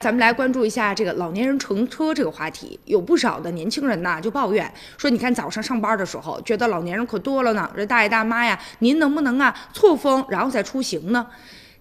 咱们来关注一下这个老年人乘车这个话题，有不少的年轻人呢就抱怨说，你看早上上班的时候，觉得老年人可多了呢，这大爷大妈呀，您能不能啊错峰然后再出行呢？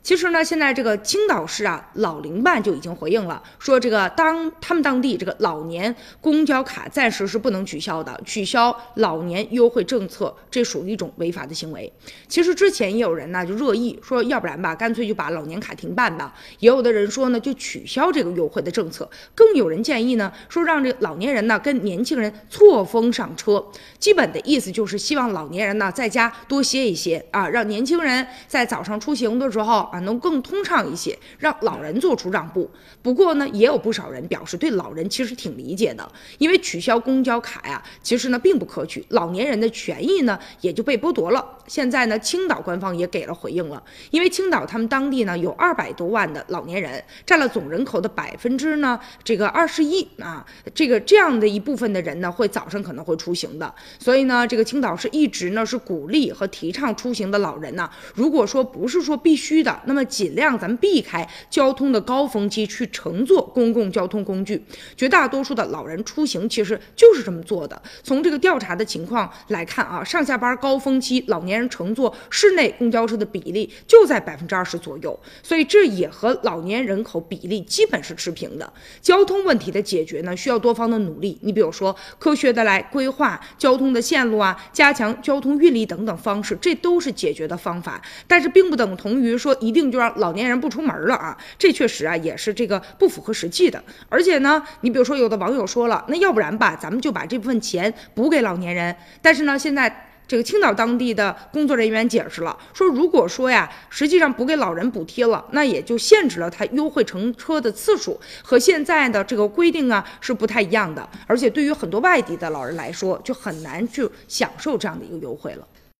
其实呢，现在这个青岛市啊老龄办就已经回应了，说这个当他们当地这个老年公交卡暂时是不能取消的，取消老年优惠政策，这属于一种违法的行为。其实之前也有人呢就热议说，要不然吧，干脆就把老年卡停办吧。也有的人说呢，就取消这个优惠的政策。更有人建议呢，说让这老年人呢跟年轻人错峰上车。基本的意思就是希望老年人呢在家多歇一歇啊，让年轻人在早上出行的时候。能更通畅一些，让老人做出让步。不过呢，也有不少人表示对老人其实挺理解的，因为取消公交卡呀，其实呢并不可取，老年人的权益呢也就被剥夺了。现在呢，青岛官方也给了回应了，因为青岛他们当地呢有二百多万的老年人，占了总人口的百分之呢这个二十一啊，这个这样的一部分的人呢会早上可能会出行的，所以呢，这个青岛是一直呢是鼓励和提倡出行的老人呢，如果说不是说必须的。那么尽量咱们避开交通的高峰期去乘坐公共交通工具。绝大多数的老人出行其实就是这么做的。从这个调查的情况来看啊，上下班高峰期老年人乘坐室内公交车的比例就在百分之二十左右，所以这也和老年人口比例基本是持平的。交通问题的解决呢，需要多方的努力。你比如说，科学的来规划交通的线路啊，加强交通运力等等方式，这都是解决的方法。但是并不等同于说一定。就让老年人不出门了啊，这确实啊也是这个不符合实际的。而且呢，你比如说有的网友说了，那要不然吧，咱们就把这部分钱补给老年人。但是呢，现在这个青岛当地的工作人员解释了，说如果说呀，实际上补给老人补贴了，那也就限制了他优惠乘车的次数，和现在的这个规定啊是不太一样的。而且对于很多外地的老人来说，就很难去享受这样的一个优惠了。